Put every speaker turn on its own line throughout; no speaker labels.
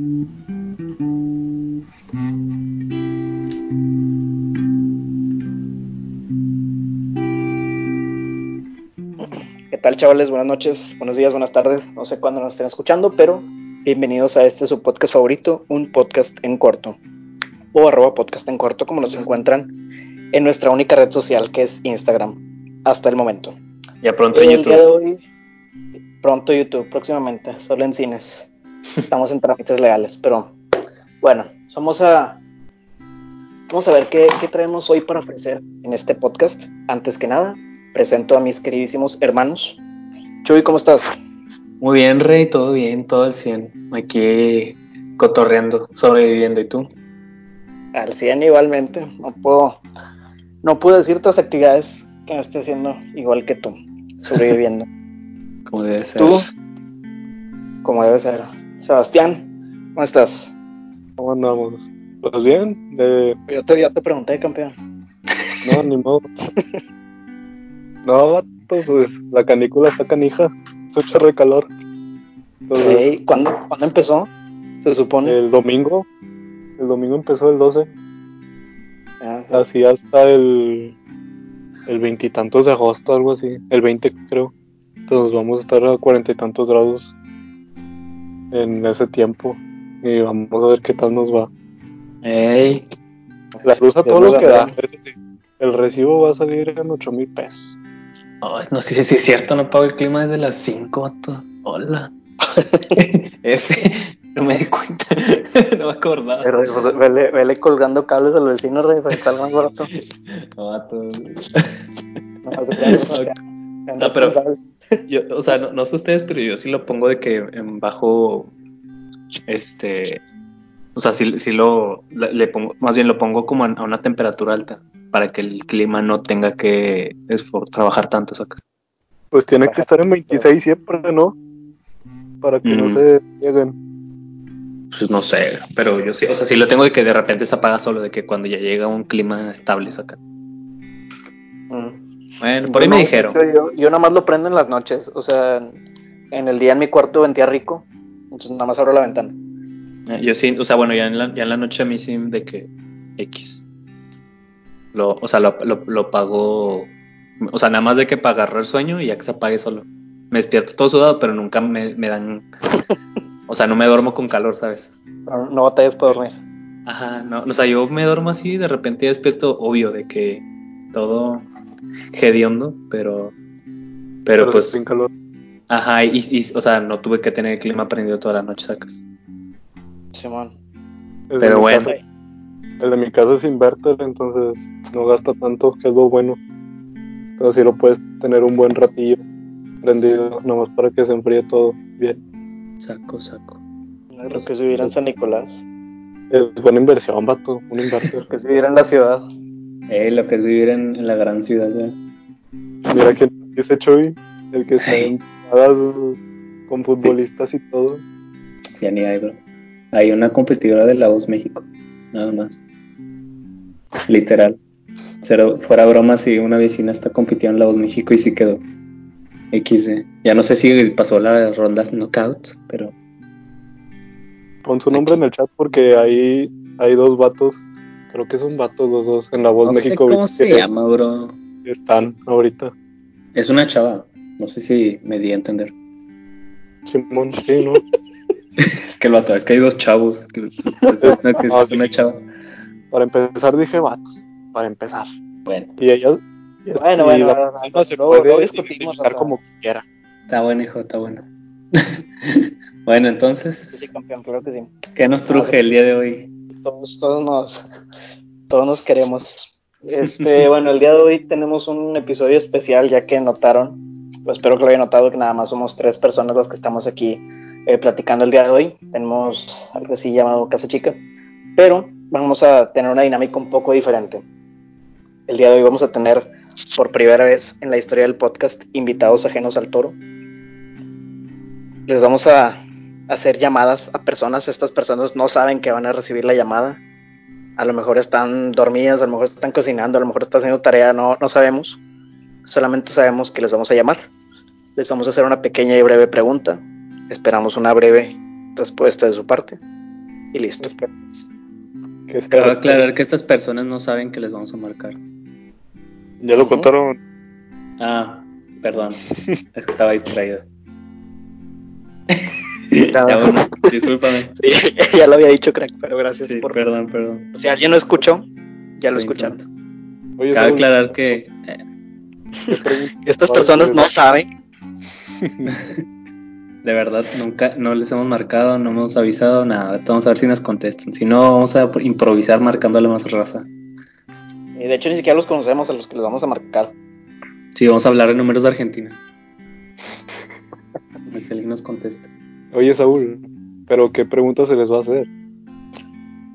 ¿Qué tal chavales? Buenas noches, buenos días, buenas tardes. No sé cuándo nos estén escuchando, pero bienvenidos a este su podcast favorito, un podcast en corto. O arroba podcast en corto, como nos encuentran en nuestra única red social que es Instagram, hasta el momento.
Ya pronto en
el día de
YouTube.
hoy, pronto YouTube, próximamente, solo en cines. Estamos en trámites legales, pero bueno, vamos a, vamos a ver qué, qué traemos hoy para ofrecer en este podcast. Antes que nada, presento a mis queridísimos hermanos. Chuy, ¿cómo estás?
Muy bien, Rey, todo bien, todo al 100. Aquí cotorreando, sobreviviendo. ¿Y tú?
Al 100 igualmente. No puedo, no puedo decir otras actividades que no esté haciendo igual que tú, sobreviviendo.
Como debe ser.
tú, como debe ser. Sebastián, ¿cómo estás?
¿Cómo andamos? Pues bien, de...
Yo te, ya te pregunté, campeón.
no, ni modo. no, vato, pues la canícula está canija, se echa re calor. Entonces,
Ey, ¿cuándo, ¿Cuándo empezó? Se supone.
el domingo, el domingo empezó el 12,
Ah,
así hasta el el veintitantos de agosto, algo así, el 20 creo. Entonces vamos a estar a cuarenta y tantos grados en ese tiempo y vamos a ver qué tal nos va.
Ey,
La luz a todo lo que da. El recibo va a salir en ocho mil pesos.
oh, no sé si es cierto, no pago el clima desde las 5, vato. Hola. F, no me di cuenta. no me acordaba.
Eh, pues, vele, vele colgando cables al vecino, Rey, para que salga más barato.
No.
No,
pero-. Yo, o sea, no, no sé ustedes, pero yo sí lo pongo de que en bajo, este, o sea, sí, sí lo, le, pongo, más bien lo pongo como a, una temperatura alta, para que el clima no tenga que trabajar tanto, ¿sacas?
Pues tiene que estar en 26 siempre, ¿no? Para que no
Mm.
se lleguen.
Pues no sé, pero yo sí, o sea, sí lo tengo de que de repente se apaga solo, de que cuando ya llega un clima estable, ¿sacas? Bueno, por ahí me
No,
dijeron.
hecho, Yo, yo nada más lo prendo en las noches. O sea, en el día en mi cuarto ventía rico. Entonces nada más abro la ventana.
Eh, Yo sí, o sea, bueno, ya en la, ya en la noche a mí sí de que X. Lo, o sea, lo, lo, lo pago. O sea, nada más de que para agarrar el sueño y ya que se apague solo. Me despierto todo sudado, pero nunca me, me dan. O sea, no me duermo con calor, ¿sabes?
No, no batallas para dormir.
Ajá, no. O sea, yo me duermo así, de repente ya despierto, obvio, de que todo hediondo, pero. Pero, pues.
sin calor.
Ajá, y, y, o sea, no tuve que tener el clima prendido toda la noche, sacas.
Simón.
El de
Pero bueno.
casa- el de mi casa es inverter, entonces no gasta tanto, que es lo bueno. Entonces sí lo puedes tener un buen ratillo prendido, nomás para que se enfríe todo bien.
Saco, saco.
Lo que es vivir en San Nicolás.
Es buena inversión, vato, un inverter.
Lo que es vivir en la ciudad.
Eh, lo que es vivir en, en la gran ciudad, ya.
Mira quién dice Chuy, el que está en con futbolistas y todo.
Ya ni hay, bro. Hay una competidora de la Voz México, nada más. Literal. Cero, fuera broma si una vecina está compitiendo en la Voz México y sí quedó. XD. Ya no sé si pasó la ronda knockout, pero
Pon su nombre en el chat porque ahí hay dos vatos, creo que son vatos los dos, en la voz
no sé
México.
cómo
que
se llama, bro.
Están ahorita.
Es una chava. No sé si me di a entender.
Simón, sí, ¿no?
Es que el vato, es que hay dos chavos. que- Es, es una, que es
Ah, sí.
una chava.
Para empezar dije vatos, para empezar.
Bueno,
Y ellas... y
Bueno,
y
bueno,
la
bueno,
persona se
luego-
puede
discutimos,
identificar
o sea.
como quiera.
está bueno, hijo, está bueno. bueno,
Sí,
entonces,
campeón, creo que sí.
¿qué nos truje el día de hoy?
Todos, todos nos, todos nos queremos. Este, bueno, el día de hoy tenemos un episodio especial, ya que notaron, pues espero que lo hayan notado, que nada más somos tres personas las que estamos aquí eh, platicando el día de hoy. Tenemos algo así llamado Casa Chica, pero vamos a tener una dinámica un poco diferente. El día de hoy vamos a tener por primera vez en la historia del podcast invitados ajenos al toro. Les vamos a hacer llamadas a personas. Estas personas no saben que van a recibir la llamada. A lo mejor están dormidas, a lo mejor están cocinando, a lo mejor están haciendo tarea, no, no sabemos. Solamente sabemos que les vamos a llamar. Les vamos a hacer una pequeña y breve pregunta. Esperamos una breve respuesta de su parte. y listo.
Que
Cabe aclarar que estas personas no saben que les vamos a marcar.
Ya lo contaron.
Ah, perdón. es que estaba distraído.
Nada.
ya bueno, discúlpame.
Sí, ya lo había dicho, crack, pero gracias
Sí,
por...
perdón, perdón.
Si alguien no escuchó, ya lo escucharon.
Oye,
Cabe aclarar que eh,
¿qué preguntas
Estas personas
de-
no saben.
de verdad nunca no les hemos marcado, no hemos avisado nada. Vamos a ver si nos contestan. Si no, vamos a improvisar marcándole más raza.
Y de hecho ni siquiera los conocemos a los que les vamos a marcar.
Sí, vamos a hablar en números de Argentina. Si alguien nos contesta.
Oye, Saúl, ¿pero qué preguntas se les va a hacer?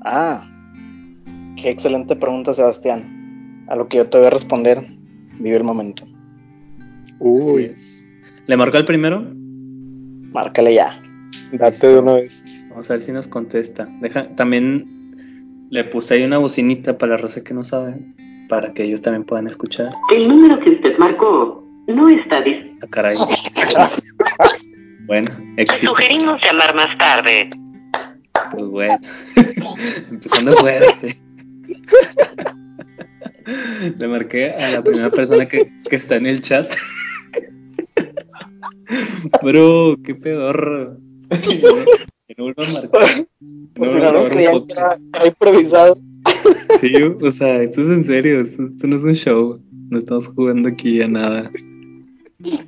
Ah, qué excelente pregunta, Sebastián. A lo que yo te voy a responder, vive el momento.
Uy,
es. ¿Le marcó el primero?
Márcale ya.
date de una vez.
Vamos a ver si nos contesta. Deja, también le puse ahí una bocinita para la raza que no sabe, para que ellos también puedan escuchar.
El número que usted marcó no está disponible.
Ah, caray. Bueno, éxito.
Sugerimos llamar más tarde.
Pues bueno. Empezando fuerte. Le marqué a la primera persona que, que está en el chat. Bro, qué pedorro. Que no vuelva a marcar.
Por
No
si no
un
creían que era improvisado.
Sí, o sea, esto es en serio, esto, esto no es un show, no estamos jugando aquí a nada.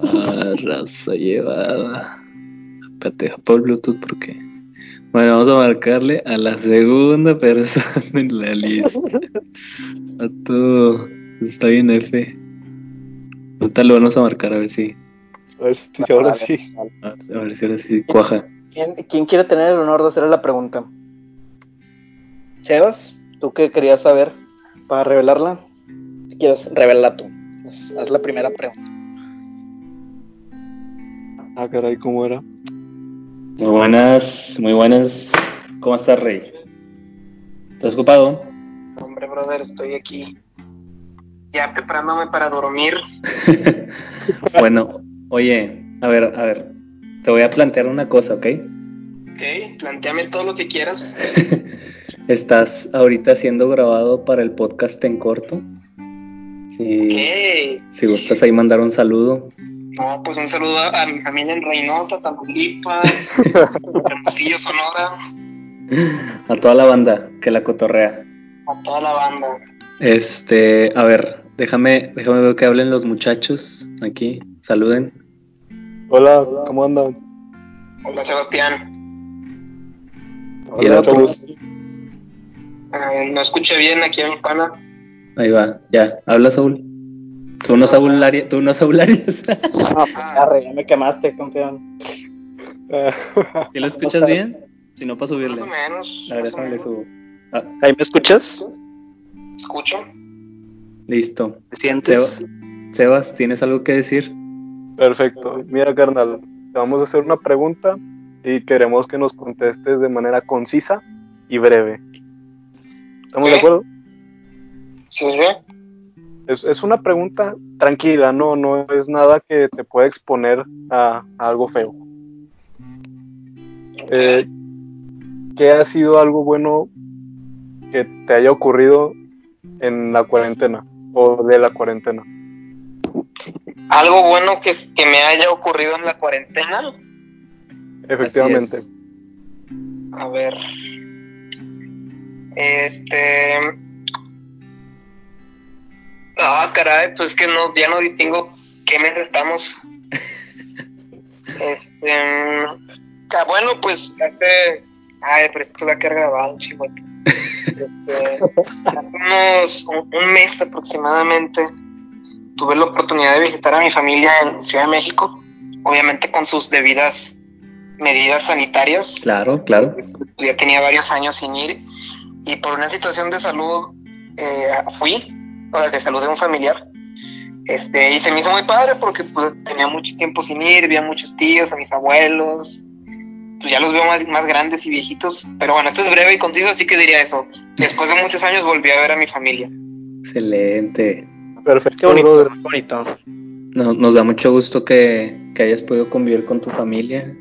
Ah, raza llevada. Deja por Bluetooth porque. Bueno, vamos a marcarle a la segunda persona en la lista. A todo. Está bien, F. Ahorita lo vamos a marcar a ver si.
A ver si ahora
Vale,
sí.
vale.
A ver, si- a ver si ahora sí cuaja.
¿Quién, quién quiere tener el honor de hacerle la pregunta? Sebas, ¿tú qué querías saber para revelarla? Si quieres, revela tú. Haz, haz la primera pregunta.
Ah, caray, ¿cómo era?
Muy buenas, muy buenas. ¿Cómo estás, Rey? ¿Estás ocupado?
Hombre, brother, estoy aquí ya preparándome para dormir.
Bueno, oye, a ver, a ver, te voy a plantear una cosa, ¿ok?
Ok, planteame todo lo que quieras.
Estás ahorita siendo grabado para el podcast en corto. Si,
Ok,
si gustas ahí mandar un saludo.
No, pues un saludo a, mi familia en Reynosa, Tamaulipas, Hermosillo, Sonora,
A toda la banda que la cotorrea.
a toda la banda.
Este, a ver, déjame, déjame ver que hablen los muchachos aquí. Saluden.
Hola, ¿cómo andan?
Hola, Sebastián.
Y el
Hola,
otro.
¿cómo-
Eh, no escuché bien aquí a mi pana.
Ahí va, ya. Habla Saúl. Tú no Saúl Arias. Tú no.
Ah, pues arre, ya me quemaste, campeón.
¿Sí lo escuchas bien? Si no, para subirle.
Más o menos.
A ver,
más o
déjame le
menos.
subo. Ah,
¿Ahí me escuchas?
Escucho.
listo.
¿Me sientes?
Seba- Sebas, ¿tienes algo que decir?
Perfecto. Mira, carnal, te vamos a hacer una pregunta y queremos que nos contestes de manera concisa y breve. ¿Estamos de acuerdo?
Sí, sí.
Es, es una pregunta tranquila, no, no es nada que te pueda exponer a, a algo feo. Eh, ¿Qué ha sido algo bueno que te haya ocurrido en la cuarentena o de la cuarentena?
Algo bueno que, que me haya ocurrido en la cuarentena.
Efectivamente.
A ver. Este. Ah, caray, pues que no, ya no distingo qué mes estamos. Este. ah, bueno, pues hace. Ay, pero esto va a quedar grabado, chihuahuas. Este, hace unos. Un, un mes aproximadamente. Tuve la oportunidad de visitar a mi familia en Ciudad de México. Obviamente con sus debidas medidas sanitarias
Claro, claro.
ya tenía varios años sin ir y por una situación de salud eh, fui, o sea, de salud de un familiar. Este, y se me hizo muy padre porque pues, tenía mucho tiempo sin ir, vi a muchos tíos, a mis abuelos, pues ya los veo más, más grandes y viejitos, pero bueno, esto es breve y conciso, así que diría eso. Después de muchos años volví a ver a mi familia.
Excelente.
Perfecto,
Qué bonito, qué bonito.
No- nos da mucho gusto que, que hayas podido convivir con tu familia.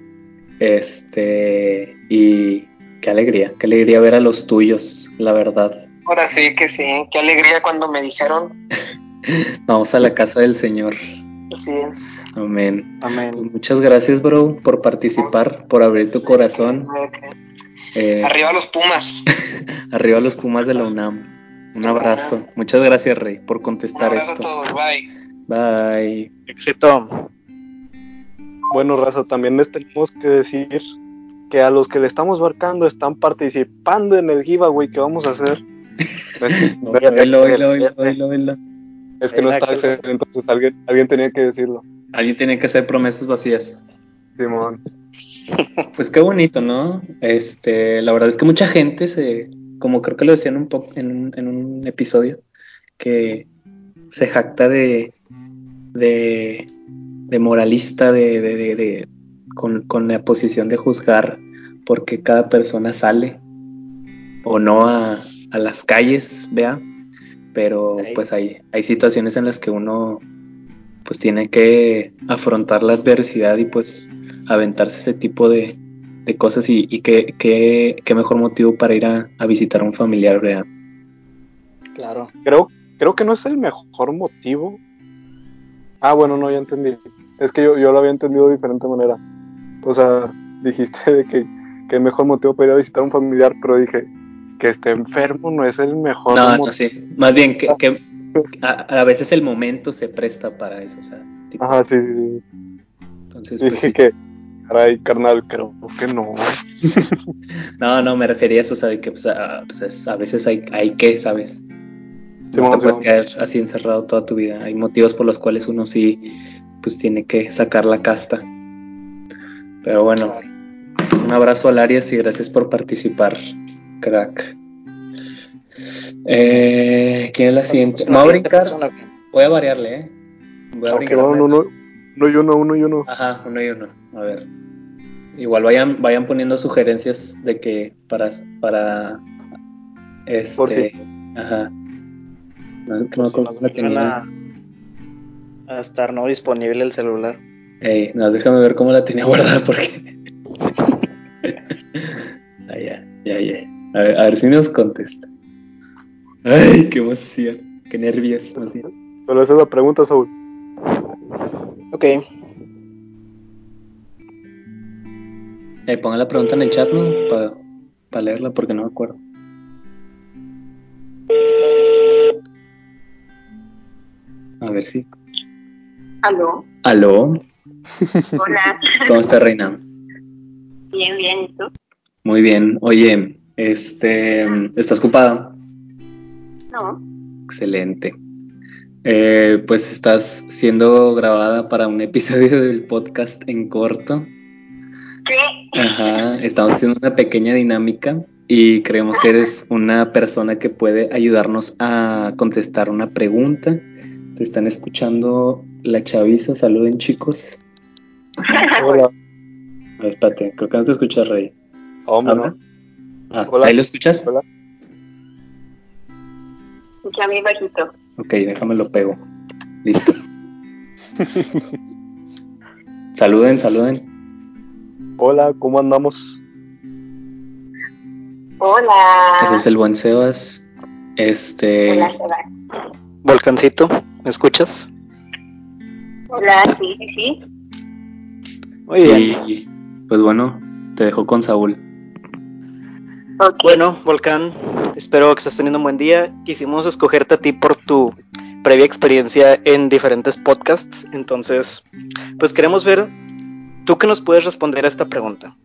Este, y que a alegría, qué alegría ver a los tuyos, la verdad.
Ahora sí que sí, qué alegría cuando me dijeron.
Vamos a la casa del Señor.
Así es.
Amén.
Amén.
Pues muchas gracias, bro, por participar, por abrir tu corazón. Eh,
Arriba los Pumas.
arriba los Pumas de la UNAM. Un abrazo. Muchas gracias, Rey, por
Un
contestar
abrazo a todos, bye.
Bye.
Éxito.
Bueno, Raza, también les tenemos que decir que a los que le estamos marcando están participando en el giveaway que vamos a hacer.
Oílo, oílo, oílo, oílo, oílo.
Es que no está. Excel, entonces alguien, alguien tenía que decirlo.
Alguien tiene que hacer promesas vacías.
Simón.
Pues qué bonito, ¿no? Este, la verdad es que mucha gente se, como creo que lo decían un poco en un, en un episodio, que se jacta de, de, de moralista, de, de, de- de- con, con la posición de juzgar porque cada persona sale o no a, a las calles, vea. Pero
Ahí.
pues hay, hay situaciones en las que uno pues tiene que afrontar la adversidad y pues aventarse ese tipo de, de cosas y, y qué, qué- qué mejor motivo para ir a, a visitar a un familiar, ¿verdad?
Claro.
Creo, creo que no es el mejor motivo. Ah, bueno, no, ya entendí. Es que yo, yo lo había entendido de diferente manera. O sea, dijiste de que, que el mejor motivo para ir a visitar a un familiar, pero dije que esté enfermo no es el mejor
No, no, sí. Más bien que, que a, a veces el momento se presta para eso, o sea, tipo,
Ajá, sí, sí, sí.
entonces pues,
Dije
sí.
que, caray, carnal, creo que no.
No, no, me refería a eso, o sea, de que pues, a, pues, es- a veces hay, hay que, ¿sabes? No te puedes quedar así encerrado toda tu vida. Hay motivos por los cuales uno sí, pues tiene que sacar la casta. Pero bueno, un abrazo al Arias y gracias por participar, crack. Eh, ¿Quién es la siguiente? Me voy a brincar, voy a variarle, ¿eh? Voy a brincar.
van uno, uno y uno, uno y uno.
Ajá, uno y uno. A ver. Igual vayan, vayan poniendo sugerencias de que para, para este.
Por.
Ajá. No, es que no
vuelven
tenía.
a, a estar no disponible el celular.
Ey, no, déjame ver cómo la tenía guardada porque. Ay, ya, ya, ya. A ver, a ver si nos contesta. Ay, qué emoción. Qué nervios.
esa es la pregunta, Saúl.
Ok.
Eh, pongan la pregunta en el chat, ¿no? Para leerla porque no me acuerdo. A ver si.
Aló,
¿Aló?
hola,
¿Cómo está, Reina?
bien, bien, ¿y tú?
Muy bien. Oye, este, ¿estás ocupada?
No,
Excelente. Eh, pues estás siendo grabada para un episodio del podcast en corto.
¿qué?
Ajá, estamos haciendo una pequeña dinámica y creemos que eres una persona que puede ayudarnos a contestar una pregunta. Te están escuchando la chaviza. Saluden, chicos.
Hola.
A ver, espérate, creo que no te escucha, Rey.
Hombre.
Ah,
Hola.
¿Ahí lo escuchas?
Hola.
Ya mi bajito.
Ok, déjame lo pego. Listo. saluden, saluden.
Hola, ¿cómo andamos?
Hola.
Ese es el buen Sebas. Este.
Hola, Seba.
Volcancito, ¿me escuchas?
Hola, sí, sí, sí.
Muy bien.
Y pues bueno, te dejo con Saúl.
Bueno, Volcán, espero que estés teniendo un buen día. Quisimos escogerte a ti por tu previa experiencia en diferentes podcasts. Entonces, pues queremos ver, tú que nos puedes responder a esta pregunta.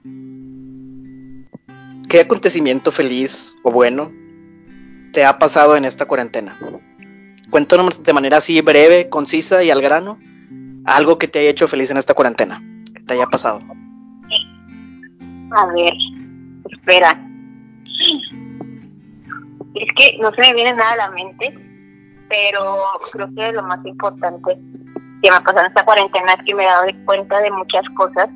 ¿Qué acontecimiento feliz o bueno te ha pasado en esta cuarentena? Cuéntanos de manera así breve, concisa y al grano algo que te haya hecho feliz en esta cuarentena, que te haya pasado.
A ver, espera. Que no se me viene nada a la mente, pero creo que lo más importante que me ha pasado en esta cuarentena es que me he dado cuenta de muchas cosas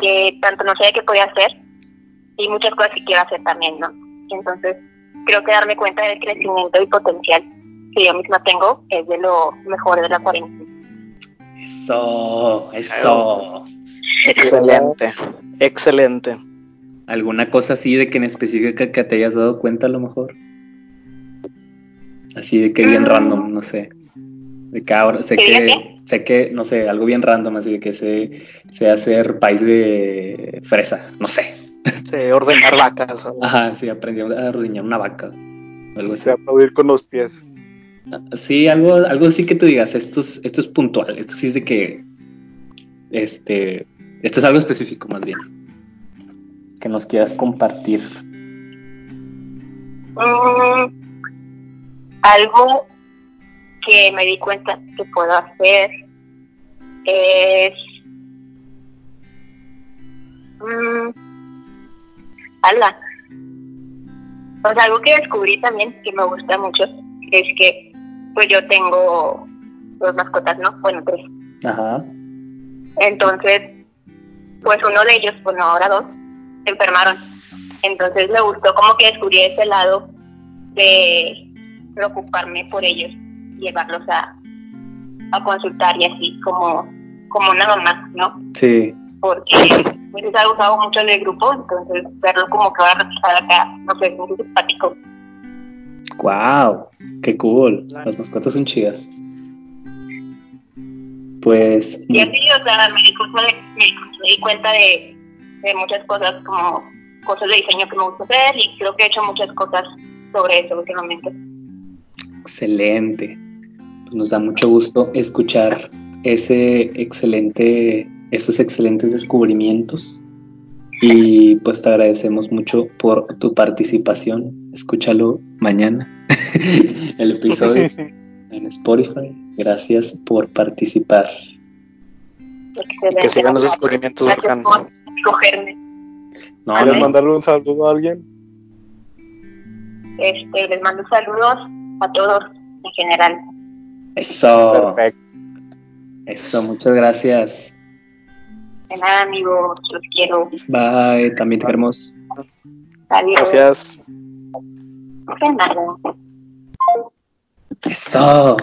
que tanto no sabía que podía hacer y muchas cosas que quiero hacer también, ¿no? Entonces, creo que darme cuenta del crecimiento y potencial que yo misma tengo es de lo mejor de la cuarentena.
Eso, eso.
Excelente, excelente.
¿Alguna cosa así de que en específico que te hayas dado cuenta a lo mejor? Así de que bien random, no sé. De que ahora sé
¿Que
sé que, no sé, algo bien random, así de que sé, sé hacer país de fresa, no sé.
De ordenar vacas. o-
Ajá, sí, aprendí a ordeñar una vaca. Algo así.
aplaudir con los pies.
Sí, algo, algo así que tú digas, esto es, esto es puntual, esto sí es de que, este, esto es algo específico más bien, que nos quieras compartir.
Mm, algo que me di cuenta que puedo hacer es mm, ala. Sea, algo que descubrí también que me gusta mucho es que pues yo tengo dos mascotas, ¿no? Bueno, tres.
Ajá,
Entonces, pues uno de ellos, bueno, ahora dos, se enfermaron. Entonces me gustó como que descubrí ese lado de preocuparme por ellos, llevarlos a, a consultar y así como, como una mamá, ¿no?
sí,
Porque pues, que hago mucho en el grupo, entonces verlo como que va a reflejar acá, no sé, es muy simpático.
wow, qué cool, las mascotas son chidas. Pues,
Y así, o sea, me di, cuenta de- me di cuenta de, de muchas cosas, como cosas de diseño que me gusta hacer y creo que he hecho muchas cosas sobre eso últimamente.
Excelente, Pues nos da mucho gusto escuchar ese excelente, esos excelentes descubrimientos. Y pues te agradecemos mucho por tu participación. Escúchalo mañana, el episodio en Spotify. Gracias por participar.
Excelente.
que sigan los descubrimientos
Gracias por escogerme.
No,
¿Quieres
no,
mandarle un saludo a alguien?
Este, les mando saludos a todos en general.
Eso,
Perfecto.
eso, muchas gracias.
De nada, amigos, los quiero.
Bye, también te queremos.
Adiós.
Gracias.
De nada.
Eso.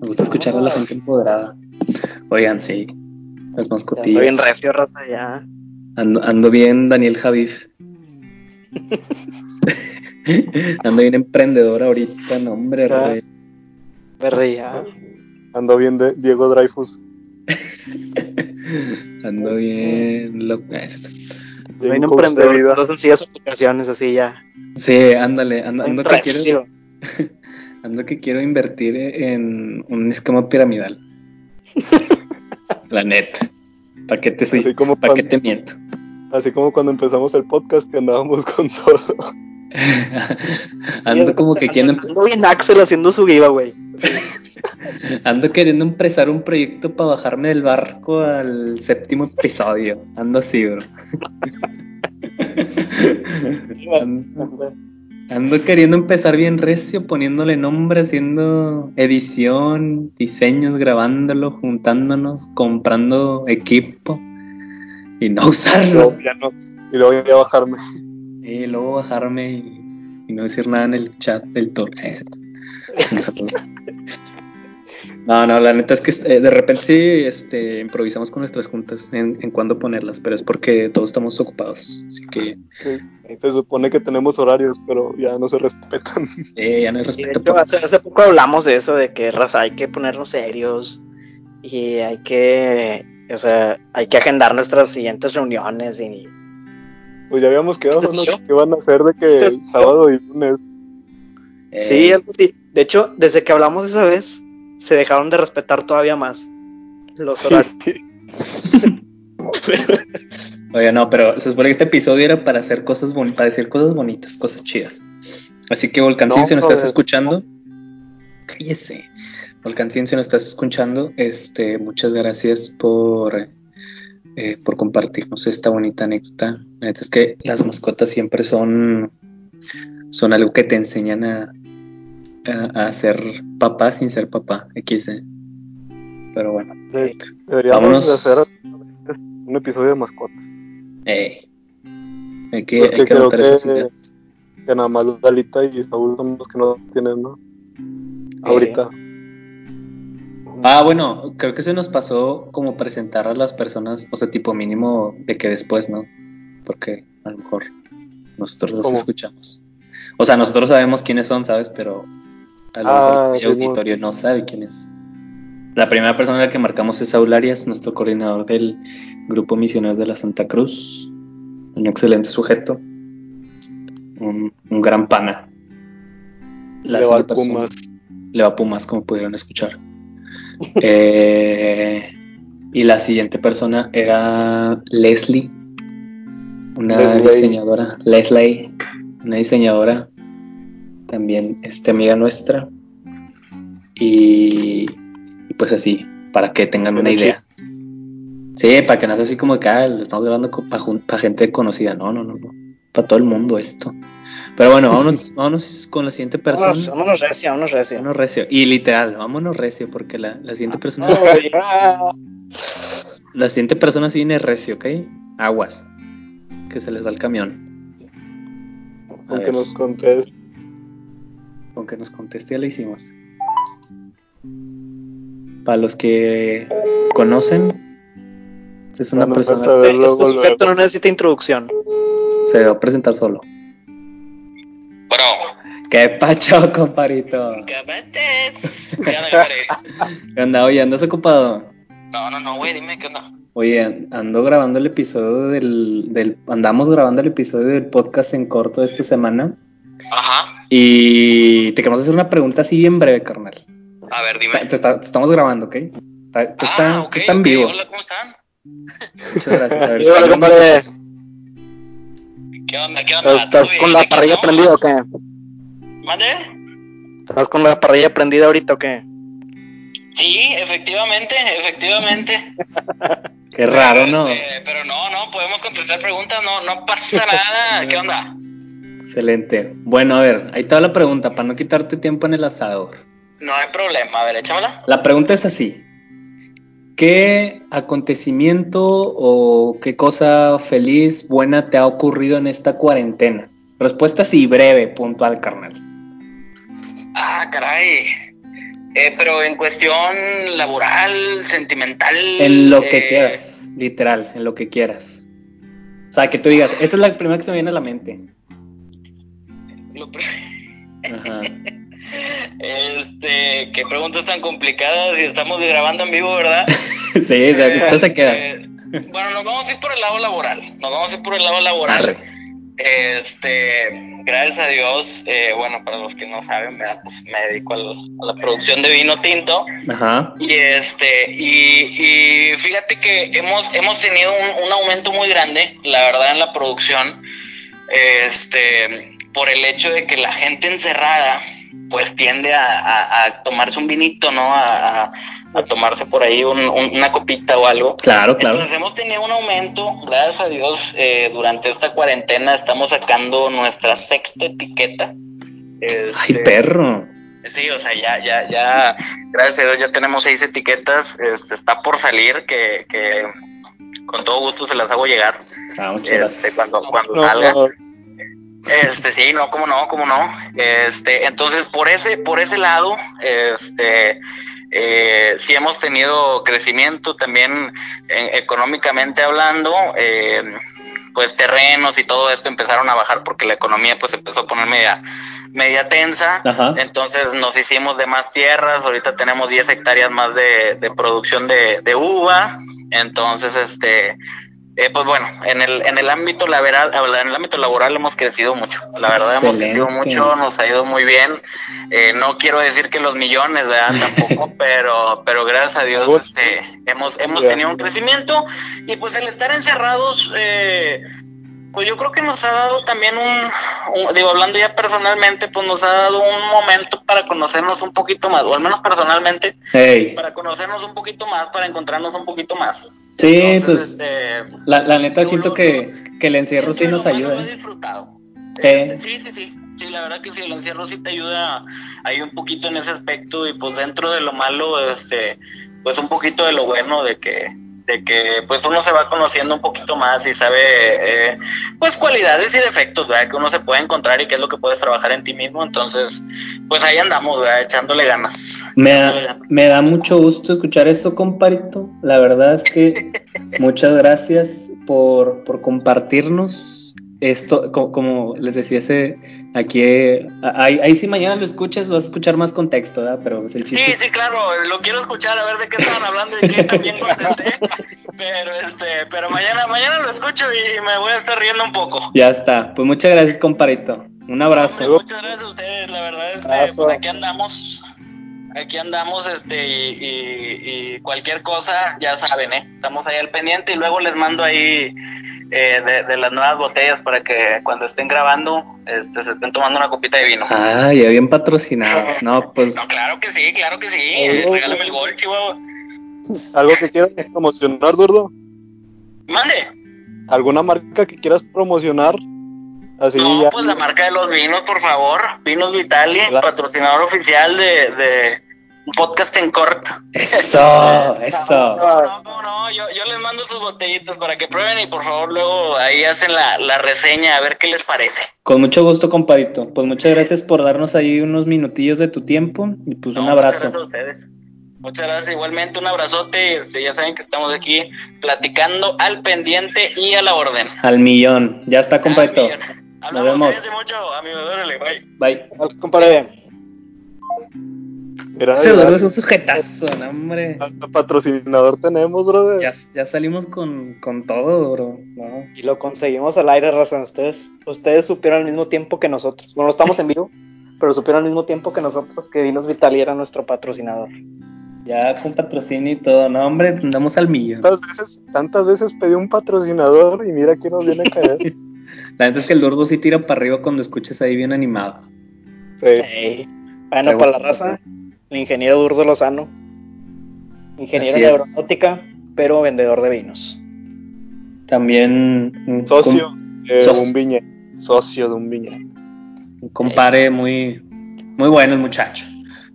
Me gusta escuchar a la gente empoderada. Oigan, sí. Las
Estoy
mascotillas.
bien recio, raza, ya.
Ando, ando bien, Daniel Javif. ando bien emprendedor ahorita, no, hombre,
Ya.
rey.
Me reía.
Ando bien de Diego Dreyfus.
Ando bien loco. Ah, cierto.
Soy
Bien
emprendedor dos sencillas aplicaciones así ya.
Sí, ándale, ando, ando que quiero,
Recio.
ando que quiero invertir en un esquema piramidal. La neta. ¿Para qué te
cuando-
te miento?
Así como cuando empezamos el podcast que andábamos con todo.
Ando como que quiero,
Ando bien Axel haciendo su giveaway.
ando queriendo empezar un proyecto para bajarme del barco al séptimo episodio. Ando así, bro. Ando, ando queriendo empezar bien recio, poniéndole nombre, haciendo edición, diseños, grabándolo, juntándonos, comprando equipo y no
Y
usarlo.
luego ya, no- y luego ya bajarme.
Y luego bajarme y, y no decir nada en el chat del saludo. No, no, la neta es que eh, de repente sí este, improvisamos con nuestras juntas en, en cuándo ponerlas, pero es porque todos estamos ocupados. Así que
Sí. Se supone que tenemos horarios, pero ya no se respetan.
eh, ya no hay respeto por
hace, hace poco hablamos de eso, de que raza hay que ponernos serios y hay que, o sea, hay que agendar nuestras siguientes reuniones y
Pues ya habíamos quedado,
¿Ese
¿no? Que van a hacer de que
¿Ese sí yo?
sábado y lunes.
Eh,
sí, algo así. De hecho, desde que hablamos esa vez, se dejaron de respetar todavía más los
Sí.
horarios.
Oye, no, pero se supone que este episodio era para hacer cosas bonitas, para decir cosas bonitas, cosas chidas. Así que Volcancín,
No,
si nos estás escuchando, cállese. Volcancín, si nos estás escuchando, este, muchas gracias por, eh, por compartirnos esta bonita anécdota. Es que las mascotas siempre son, son algo que te enseñan a, a, a ser papá sin ser papá, XD. Pero bueno,
De- deberíamos
vámonos.
hacer un episodio de mascotas.
eh, hay que,
que
hay que
creo que-
esas ideas.
Que nada más Dalita y Saúl son los que no tienen, ¿no? Ahorita.
Ah, bueno, creo que se nos pasó como presentar a las personas, o sea, tipo mínimo de que después, ¿no? Porque A lo mejor nosotros los
¿Cómo?
escuchamos. O sea, nosotros sabemos quiénes son, ¿sabes? Pero a lo
Ah,
mejor el auditorio no sabe quién es. La primera persona a la que marcamos es Saúl Arias, nuestro coordinador del Grupo Misioneros de la Santa Cruz. Un excelente sujeto. Un, un gran pana. La
Le va Pumas.
le va a Pumas, como pudieron escuchar. Eh, y la siguiente persona era Leslie, una
Leslie.
diseñadora, Leslie, una diseñadora, también este, amiga nuestra. Y, y pues así, para que tengan una idea. Sí, para que no sea así como que ah, lo estamos grabando para gente conocida. No, no, no, no. Para todo el mundo esto. Pero bueno, vámonos, vámonos con la siguiente persona.
Vámonos, vámonos recio, vámonos recio.
Vámonos recio. Y literal, vámonos recio, porque la, la siguiente persona.
Ay, ah.
La siguiente persona sí viene recio, ¿ok? Aguas. Que se les va el camión. A
Aunque
ver,
nos conteste.
Con que nos conteste, ya lo hicimos. Para los que conocen, esta es una persona.
Este, este sujeto no necesita introducción.
Se va a presentar solo. ¡Qué pacho, comparito!
¿qué metes? ¿Qué onda?
¿Qué onda? Oye, ¿andas ocupado?
No, no, no, güey, dime qué onda.
Oye, ando grabando el episodio del, del. Andamos grabando el episodio del podcast en corto de esta semana.
Ajá.
Y te queremos hacer una pregunta así bien breve, carnal.
A ver,
Está- te, está- te estamos grabando, ¿ok? Está, tú
ah, ok,
tú está en
ok,
vivo.
Hola, ¿cómo están?
Muchas gracias. A ver.
¿Qué onda? ¿Qué onda?
¿Estás
¿Todo
con la
¿Aquí
parrilla prendida o qué?
¿Mande?
¿Estás con la parrilla prendida ahorita o qué?
Sí, efectivamente, efectivamente.
Qué raro, ¿no?
Este, pero no, no, podemos contestar preguntas, no, no pasa nada. ¿Qué onda?
Excelente. Bueno, a ver, ahí está la pregunta, para no quitarte tiempo en el asador.
No hay problema, a ver, échamela.
La pregunta es así. ¿Qué acontecimiento o qué cosa feliz, buena te ha ocurrido en esta cuarentena? Respuesta así breve, puntual, carnal.
Ah, caray. Eh, pero en cuestión laboral, sentimental.
En lo que
eh,
quieras, literal, en lo que quieras. O sea, que tú digas, esta es la primera que se me viene a la mente.
lo
Ajá.
Este, qué preguntas tan complicadas y estamos grabando en vivo, ¿verdad?
sí, o sea, esta se queda.
Eh, bueno, nos vamos a ir por el lado laboral. Nos vamos a ir por el lado laboral.
Arre.
Este, gracias a Dios, eh, bueno, para los que no saben. Pues me dedico a la producción de vino tinto.
Ajá.
Y este, y, y fíjate que hemos, hemos tenido un, un aumento muy grande, la verdad, en la producción. Este, por el hecho de que la gente encerrada, pues tiende a, a- a tomarse un vinito, ¿no? A, a- tomarse por ahí un- un- una copita o algo.
Claro, claro.
Entonces hemos tenido un aumento, gracias a Dios, eh, durante esta cuarentena estamos sacando nuestra sexta etiqueta.
Ay,
Este,
perro.
Sí, o sea, ya, ya, ya, gracias a Dios ya tenemos seis etiquetas, este, está por salir, que, que con todo gusto se las hago llegar,
Ah, muchas
este,
gracias.
cuando, cuando
No,
salga.
no,
Este, sí, no, cómo no, cómo no. Este, entonces, por ese, por ese lado, este, eh, sí hemos tenido crecimiento también eh, económicamente hablando, eh, pues terrenos y todo esto empezaron a bajar porque la economía pues empezó a poner media, media tensa.
Ajá.
Entonces nos hicimos de más tierras, ahorita tenemos 10 hectáreas más de, de producción de, de uva, entonces este, eh, pues bueno, en el, en el ámbito laboral, en el ámbito laboral hemos crecido mucho, la verdad hemos crecido mucho, nos ha ido muy bien, Eh, no quiero decir que los millones, ¿verdad? Tampoco, pero, pero gracias a Dios
Pues,
este, hemos, hemos tenido un crecimiento. Y pues el estar encerrados, eh, pues yo creo que nos ha dado también un, un- digo, hablando ya personalmente, pues nos ha dado un momento para conocernos un poquito más, o al menos personalmente,
Hey.
para conocernos un poquito más, para encontrarnos un poquito más.
Sí,
Entonces,
pues
este,
la, la neta siento
lo-
que, que el encierro sí nos ayuda.
Lo he
¿eh?
disfrutado.
Eh.
Este, sí, sí, sí. Sí, la verdad que sí, el encierro sí te ayuda ahí un poquito en ese aspecto y pues dentro de lo malo, este, pues un poquito de lo bueno de que de que pues uno se va conociendo un poquito más y sabe eh, pues cualidades y defectos ¿verdad? que uno se puede encontrar y qué es lo que puedes trabajar en ti mismo entonces pues ahí andamos ¿verdad? echándole ganas
Me
echándole
da,
ganas.
me da mucho gusto escuchar eso, comparito. La verdad es que muchas gracias por, por compartirnos esto, co- como, les decía, ese, aquí, eh, ahí, ahí sí mañana lo escuchas, vas a escuchar más contexto, ¿verdad? Pero pues, el chiste
Sí,
es-
sí, claro, lo quiero escuchar a ver de qué estaban hablando y qué también contesté. Pero este, pero mañana, mañana lo escucho y me voy a estar riendo un poco.
ya está. Pues muchas gracias, comparito. Un abrazo.
Hombre, muchas gracias a ustedes, la verdad, este, pues aquí andamos, aquí andamos, este, y, y- y cualquier cosa, ya saben, ¿eh? Estamos ahí al pendiente y luego les mando ahí eh, de, de las nuevas botellas para que cuando estén grabando, este, se estén tomando una copita de vino.
Ah, ya bien patrocinado. No, pues
No, claro que sí, claro que sí.
Oh.
Regálame el gol, Chihuahua.
¿Algo que quieras promocionar, Durdo?
Mande.
¿Alguna marca que quieras promocionar? Así
No,
ya.
pues la marca de los vinos, por favor. Vinos Vitali,
Claro.
patrocinador oficial de, de un podcast en corto.
eso, eso.
No, no, no, no, yo, yo les mando sus botellitas para que prueben y por favor luego ahí hacen la, la reseña a ver qué les parece.
Con mucho gusto, compadito. Pues muchas gracias por darnos ahí unos minutillos de tu tiempo y pues
No,
un
Muchas
abrazo.
gracias a ustedes. Muchas gracias, igualmente un abrazote. Este, ya saben que estamos aquí platicando al pendiente y a la orden.
Al millón. Ya está, compadito.
Hablamos,
vemos.
mucho. Órale, bye.
Bye.
Al- Compadre,
Mira,
Ese
mira,
Eduardo es un sujetazo, no, hombre.
hasta patrocinador tenemos, brother.
Ya, ya salimos con, con todo, bro. No.
y lo conseguimos al aire, raza. Ustedes, ustedes supieron al mismo tiempo que nosotros. Bueno, no estamos en vivo, pero supieron al mismo tiempo que nosotros que Vinos Vitali era nuestro patrocinador.
Ya con patrocinio y todo, no, hombre, andamos al millón.
Tantas veces, tantas veces pedí un patrocinador y mira que nos viene a caer.
La neta es que el Durdo sí tira para arriba cuando escuches ahí bien animado.
Sí.
Sí. Bueno,
Pero
para la raza, el ingeniero Durdo Lozano, ingeniero
Así
de
es.
aeronáutica, pero vendedor de vinos.
También un,
Socio de un viñedo. Socio de un viñedo.
un compare muy, muy bueno el muchacho.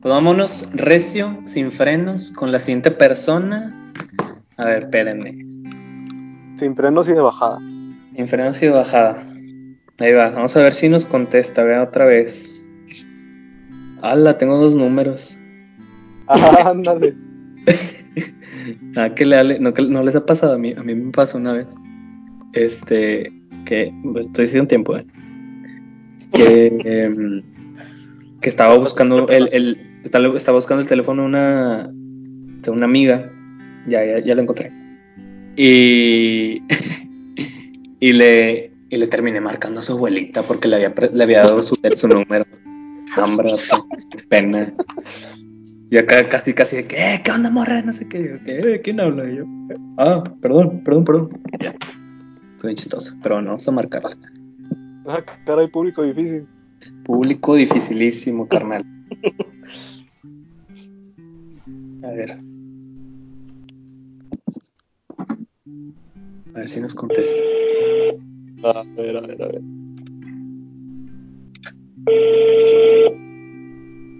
Pues vámonos recio, sin frenos, con la siguiente persona. A ver, espérenme.
Sin frenos y de bajada.
Sin frenos y de bajada. Ahí va, vamos a ver si nos contesta, vea otra vez. ¡Hala! Tengo dos números.
Ah, ándale.
Ah, que le, no, que no les ha pasado a mí, a mí me pasó una vez. Este, que pues, estoy haciendo tiempo, ¿eh? Que, em, que estaba buscando el, el estaba, estaba buscando el teléfono de una de una amiga. Ya, ya, ya lo encontré. Y y le y le terminé marcando a su abuelita porque le había le había dado su, su número. Hombre, qué pena. Y acá casi, casi de que, eh, ¿qué onda, morra? No sé qué. Digo, ¿qué? ¿Quién habla? Y yo, ah, perdón, perdón, perdón. Ya. Estoy chistoso, pero no, vamos a marcarla.
Ah, caray, público difícil.
Público dificilísimo, carnal. A ver. A ver si nos contesta.
A ver, a ver, a ver.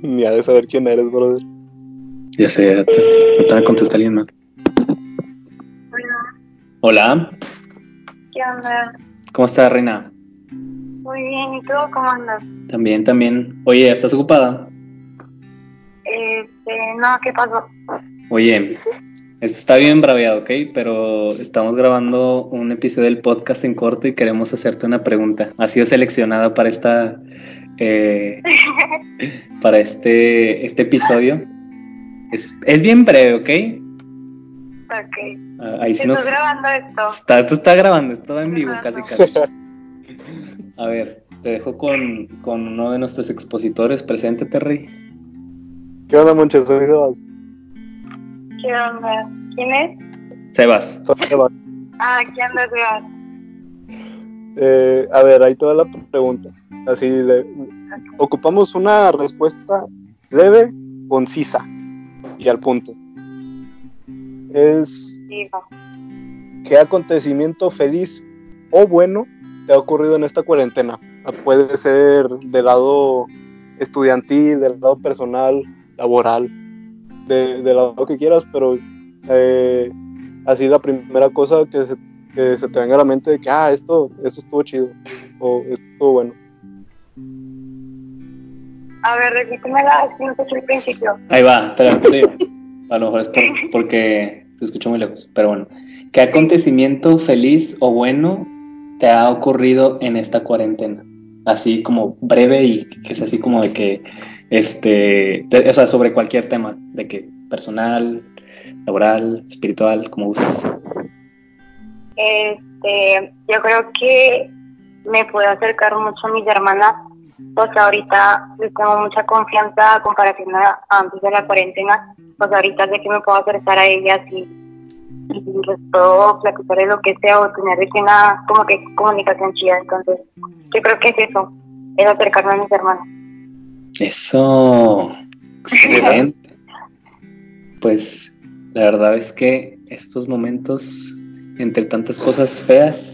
Ni ha de saber quién eres, brother.
Ya sé, te, ahorita me contesta alguien más. Hola,
¿Qué onda?
¿cómo estás, Reina?
Muy bien, ¿y tú cómo andas?
También, también. Oye, ¿estás ocupada?
Este, no, ¿qué pasó?
Oye, esto está bien braveado, ¿ok? Pero estamos grabando un episodio del podcast en corto y queremos hacerte una pregunta. Ha sido seleccionada para esta eh, para este, este episodio. Es, es bien breve, ¿ok?
Ok.
Ahí sí nos...
¿Estás grabando esto?
Está, esto está grabando, esto va en vivo casi casi. A ver, te dejo con, con uno de nuestros expositores. Preséntate, Rey.
¿Qué onda? Soy Sebas.
¿Qué onda? ¿Quién es?
Sebas.
Soy Sebas.
Ah, ¿qué onda, Sebas?
Eh, a ver, ahí toda la pregunta. Así, le- ocupamos una respuesta breve, concisa y al punto. Es. ¿Qué acontecimiento feliz o bueno te ha ocurrido en esta cuarentena? Puede ser del lado estudiantil, del lado personal, laboral, de- del lado que quieras, pero eh, así la primera cosa que se, que se te venga a la mente de que, ah, esto, esto estuvo chido, o esto estuvo bueno.
A ver, repítemela, es que no escuché el principio.
Ahí va, la yo. A lo mejor es por- porque te escucho muy lejos, pero bueno. ¿Qué acontecimiento feliz o bueno te ha ocurrido en esta cuarentena? Así como breve y que es así como de que, este, de- o sea, sobre cualquier tema, de que personal, laboral, espiritual, como uses.
Este, yo creo que me puedo acercar mucho a mis hermanas, pues ahorita tengo mucha confianza a comparación a antes de la cuarentena, pues ahorita sé que me puedo acercar a ellas y, y les puedo platicar de lo que sea o tener de una como que comunicación chida, entonces yo creo que es eso, es acercarme a mis hermanas.
Eso, excelente. Pues la verdad es que estos momentos, entre tantas cosas feas,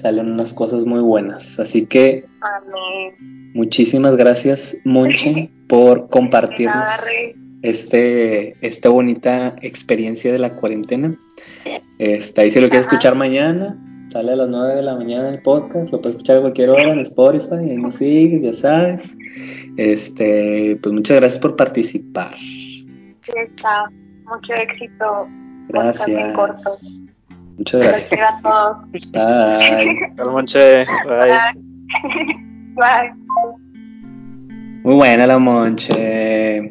salen unas cosas muy buenas. Así que
Amén.
muchísimas gracias, Monche, por compartirnos este, esta bonita experiencia de la cuarentena. Este, ahí si lo quieres
Ajá.
escuchar mañana, sale a las 9 de la mañana el podcast, lo puedes escuchar a cualquier hora en Spotify, ahí nos sigues, ya sabes. Este, pues muchas gracias por participar.
Sí, está. Mucho éxito. Podcast
Gracias. Muchas
Los quiero
gracias.
a todos.
Bye.
Tal, Monche. Bye.
Bye.
Muy buena la Monche.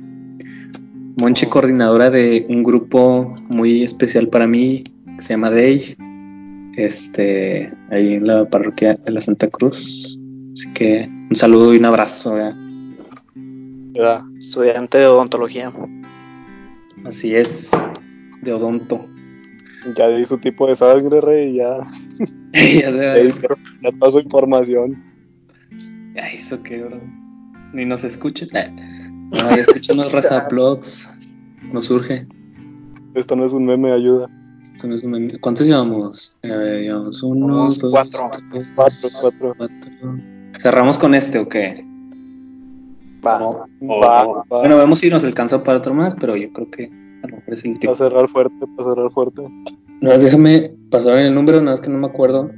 Monche, coordinadora de un grupo muy especial para mí que se llama Day. Este, ahí en la parroquia de la Santa Cruz. Así que un saludo y un abrazo. ¿verdad?
Ya,
Estudiante de odontología.
Así es, de odonto.
Ya di su tipo de sangre, rey, y ya,
ya se
ya, ya paso información.
Ya hizo que, bro. Ni nos escuchen. No, ya escuchamos raza blogs. Nos surge.
Esto no es un meme, ayuda.
Esto no es un meme. ¿Cuántos llevamos? Eh, llevamos uno,
Vamos,
dos,
cuatro.
tres,
Cuatro, cuatro.
cuatro. ¿Cerramos con este o qué?
Va.
Va, va.
Bueno, vemos si nos alcanza para otro más, pero yo creo que a lo mejor es el
Para
tipo.
cerrar fuerte, para cerrar fuerte.
No, déjame pasar en el número, nada más que no me acuerdo.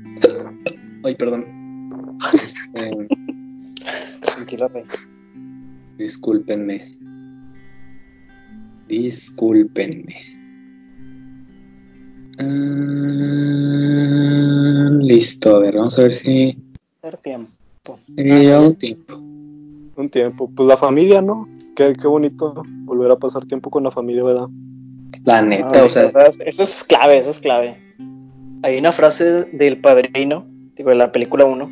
Ay, perdón. Este,
Tranquilo, Rey.
discúlpenme. Discúlpenme. Ah, listo, a ver, vamos a ver si
Hacer tiempo.
eh, yo hago tiempo.
Un tiempo. Pues la familia, ¿no? Qué, qué bonito volver a pasar tiempo con la familia, ¿verdad?
La neta,
Ah,
o sea.
Eso es clave, eso es clave. Hay una frase del padrino, digo, de la película 1,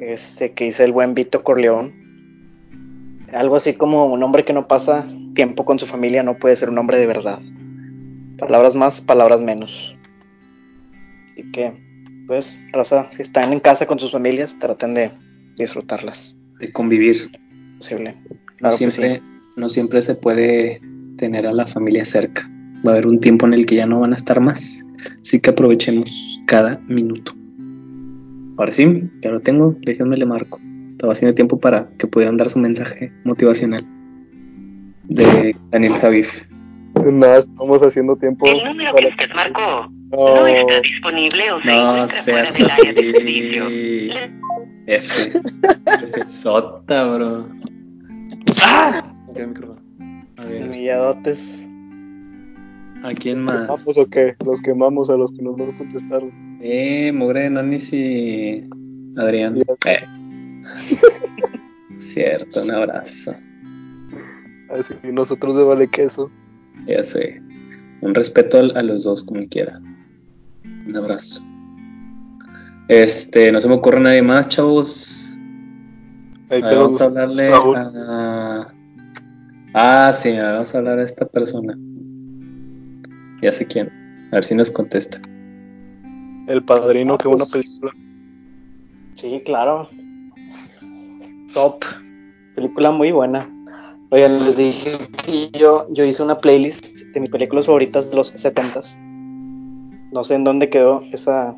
este, que dice el buen Vito Corleón. Algo así como un hombre que no pasa tiempo con su familia no puede ser un hombre de verdad. Palabras más, palabras menos. Así que, pues, raza, si están en casa con sus familias, traten de disfrutarlas.
de convivir.
Posible.
No
Claro
siempre, no siempre se puede tener a la familia cerca. Va a haber un tiempo en el que ya no van a estar más. Así que aprovechemos cada minuto. Ahora sí, ya lo tengo. Déjenme le marco. Estaba haciendo tiempo para que pudieran dar su mensaje motivacional de Daniel Javif.
Nada, estamos haciendo tiempo.
El número que usted marcó
No,
no está disponible o se
No
encuentra fuera del área de servicio.
F. F sota, bro. Ok, micrófono. A ver,
Humilladotes.
¿A quién
¿Los
más?
quemamos o qué? Los quemamos a los que no nos contestaron.
Eh, Mugre de Nanis y Adrián. Eh. Cierto, un abrazo.
Así que nosotros de vale queso.
Ya sé. Un respeto a, los dos, como quiera. Un abrazo. Este, no se me ocurre nadie más, chavos.
Ahí
A ver,
tenemos
vamos a hablarle
Saúl.
a. Ah, sí, ahora vamos a hablar a esta persona. Ya sé quién. A ver si nos contesta.
El padrino,
Ah,
que una
pues.
película.
Sí, claro. Top. Película muy buena. Oigan, les dije que yo, yo hice una playlist de mis películas favoritas de los 70s. No sé en dónde quedó esa,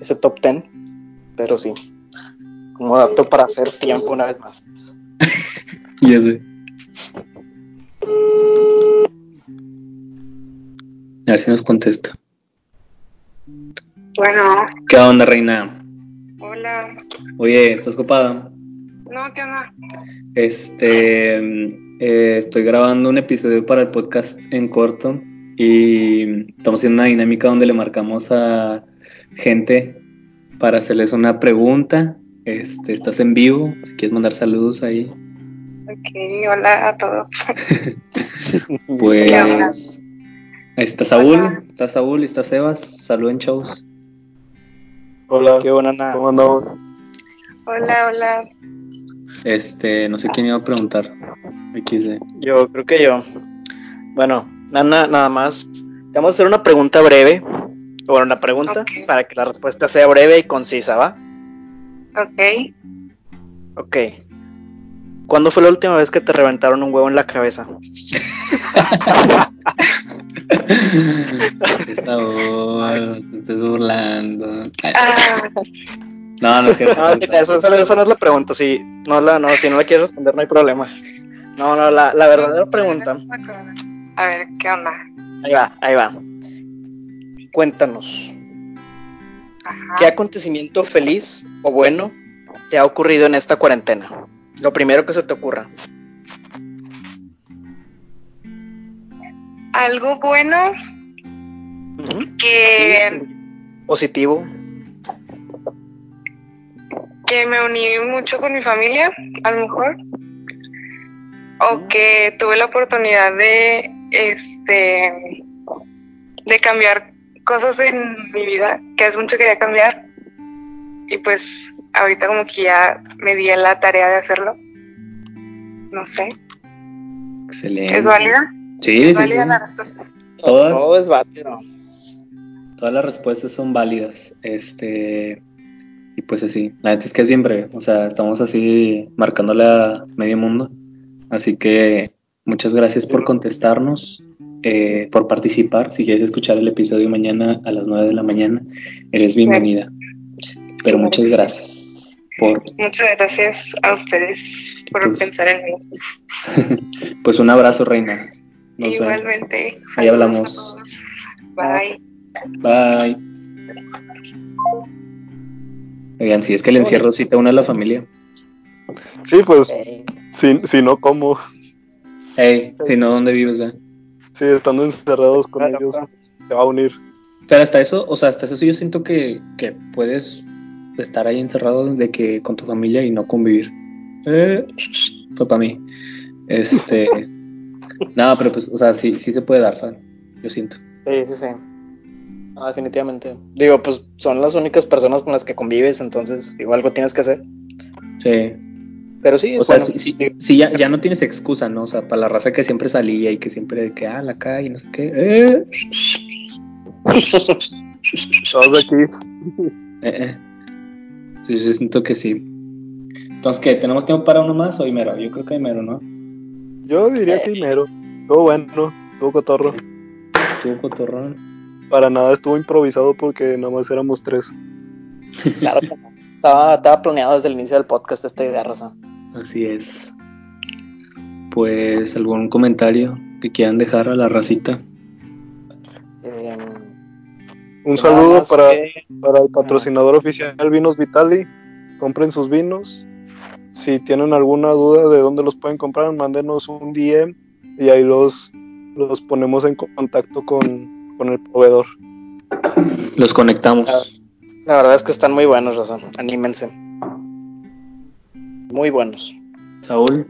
ese top 10, pero sí. Como dato para hacer tiempo una vez más.
Ya sé. Ver si nos contesta.
Bueno,
¿Qué onda, reina?
hola.
Oye, ¿estás ocupada?
No, ¿qué onda?
Este, eh, estoy grabando un episodio para el podcast en corto y estamos haciendo una dinámica donde le marcamos a gente para hacerles una pregunta. Este, estás en vivo, si quieres mandar saludos ahí.
Ok, hola a todos.
Pues. Ahí está Saúl,
Hola.
está Saúl y está Sebas. Saluden shows.
Hola,
Qué buena nada.
¿cómo andamos?
Hola, hola.
Este, no sé quién iba a preguntar. XD.
Yo creo que yo. Bueno, Nana, nada más. Te vamos a hacer una pregunta breve. O bueno, una pregunta para que la respuesta sea breve y concisa, ¿va?
Ok.
Ok. ¿Cuándo fue la última vez que te reventaron un huevo en la cabeza?
Te estás burlando.
Ah,
No, no es cierto.
No, esa, esa- esa no es la pregunta. Si no la, no, si no la quieres responder, no hay problema. No, no, la, la verdadera pregunta.
a ver, ¿qué onda?
Ahí va, ahí va. Cuéntanos.
Ajá.
¿Qué acontecimiento feliz o bueno te ha ocurrido en esta cuarentena? Lo primero que se te ocurra.
Algo bueno que,
Positivo.
que me uní mucho con mi familia, a lo mejor. O que tuve la oportunidad de este de cambiar cosas en mi vida que hace mucho quería cambiar. Y pues ahorita como que ya me di a la tarea de hacerlo. No sé.
Excelente.
¿Es válida?
Sí,
¿Es
sí, sí.
la respuesta?
Todas.
Todo es válido.
Todas las respuestas son válidas. Este. Y pues así. La neta es que es bien breve. O sea, estamos así marcándole a medio mundo. Así que muchas gracias por contestarnos, eh, por participar. Si quieres escuchar el episodio mañana a las 9 de la mañana, eres bienvenida. Pero muchas gracias por,
Muchas gracias a ustedes por
Pues-
pensar en mí.
pues un abrazo, reina. Nos vemos.
Igualmente.
Ahí hablamos.
a todos. Bye.
Bye. Oigan, si es que el encierro sí te une a la familia.
Sí, pues, si, si no, ¿cómo?
Hey, si no, ¿dónde vives, güey?
Sí, estando encerrados con
Claro,
ellos,
claro.
se va a unir.
Pero hasta eso, o sea, hasta eso yo siento que, que puedes estar ahí encerrado de que con tu familia y no convivir. Eh, fue para mí. Este. no, pero pues, o sea, sí, sí se puede dar, ¿sabes? Yo siento.
Sí, sí, sí. No, definitivamente. Digo, pues son las únicas personas con las que convives, entonces digo, algo tienes que hacer.
Sí.
Pero sí, es
O sea,
bueno.
sí, sí, sí, ya, ya no tienes excusa, ¿no? O sea, para la raza que siempre salía y que siempre de que, ah, la calle, no sé qué. Eh,
Todos aquí.
eh, eh. Sí, yo siento que sí. Entonces, ¿qué? ¿Tenemos tiempo para uno más o Imero? Yo creo que Imero, ¿no?
Yo diría que Imero. Todo bueno, todo cotorro.
Tú, cotorrón.
Para nada estuvo improvisado porque nada más éramos tres.
Claro que no. Estaba, estaba planeado desde el inicio del podcast esta idea, Raza.
Así es. Pues, ¿algún comentario que quieran dejar a la racita?
Eh,
Un
nada
saludo para,
que-
para el patrocinador oficial Vinos Vitali. Compren sus vinos. Si tienen alguna duda de dónde los pueden comprar, mándenos un DM y ahí los, los ponemos en contacto con, con el proveedor.
Los conectamos.
La verdad es que están muy buenos, Raza. Anímense. Muy buenos.
Saúl,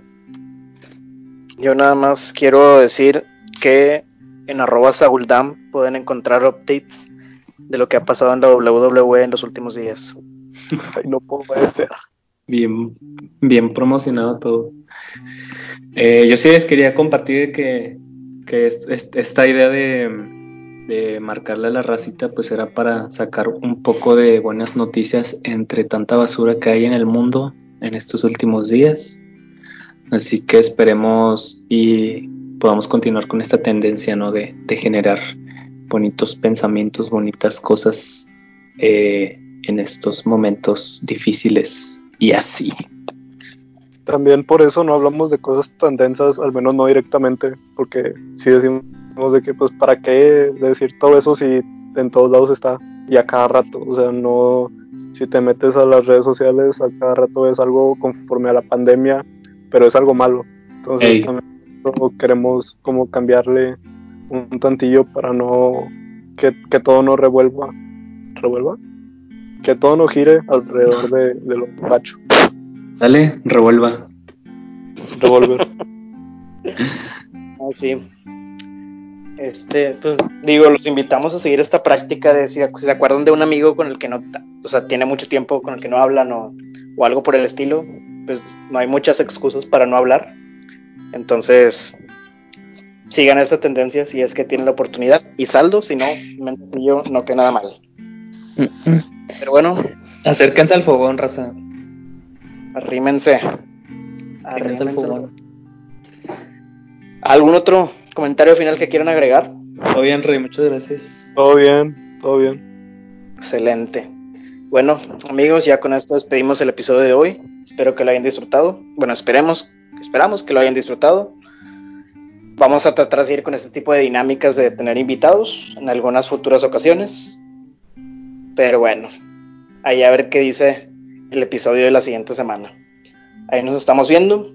Yo nada más quiero decir que en arroba Sauldam pueden encontrar updates de lo que ha pasado en la WWE en los últimos días.
Ay, no puede ser.
Bien, bien promocionado todo. Eh, yo sí les quería compartir que, que est- est- esta idea de, de marcarle a la racita pues era para sacar un poco de buenas noticias entre tanta basura que hay en el mundo en estos últimos días. Así que esperemos y podamos continuar con esta tendencia, ¿no? De, de generar bonitos pensamientos, bonitas cosas eh, en estos momentos difíciles y así.
También por eso no hablamos de cosas tan densas, al menos no directamente, porque si decimos de que, pues, ¿para qué decir todo eso si en todos lados está y a cada rato? O sea, no, si te metes a las redes sociales, a cada rato es algo conforme a la pandemia, pero es algo malo. Entonces,
Ey.
también queremos como cambiarle un tantillo para no que, que todo no revuelva. ¿Revuelva? Que todo no gire alrededor de, de lo macho.
Dale, revuelva.
Revolver.
Ah, sí. Este, pues digo, los invitamos a seguir esta práctica de si se acuerdan de un amigo con el que no, o sea, tiene mucho tiempo con el que no hablan o, o algo por el estilo, pues no hay muchas excusas para no hablar. Entonces, sigan esta tendencia si es que tienen la oportunidad. Y saldo, si no, yo no queda nada mal. Pero bueno,
Acérquense al fogón, raza.
arrímense.
Arrímense al fogón.
¿Algún otro comentario final que quieran agregar?
Todo bien, Rey, muchas gracias.
Todo bien, todo bien.
Excelente. Bueno, amigos, ya con esto despedimos el episodio de hoy. Espero que lo hayan disfrutado. Bueno, esperemos, esperamos que lo hayan disfrutado. Vamos a tratar de seguir con este tipo de dinámicas de tener invitados en algunas futuras ocasiones. Pero bueno, ahí a ver qué dice el episodio de la siguiente semana. Ahí nos estamos viendo.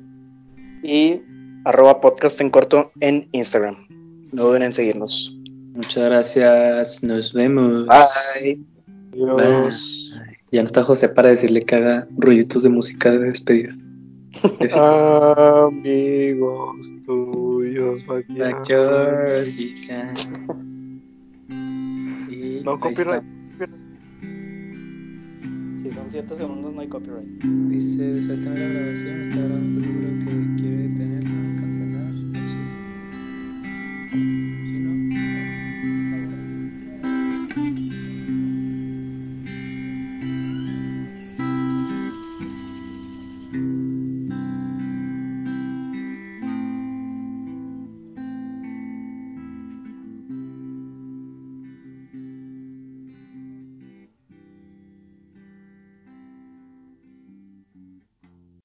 Y arroba podcast en corto en Instagram. No duden en seguirnos.
Muchas gracias. Nos vemos.
Bye.
Adiós.
Ya no está José para decirle que haga ruiditos de música de despedida.
Amigos tuyos. No, copyright
si son 7 segundos no hay copyright.
Dice, desea tener la grabación, está grabando seguro que quiere.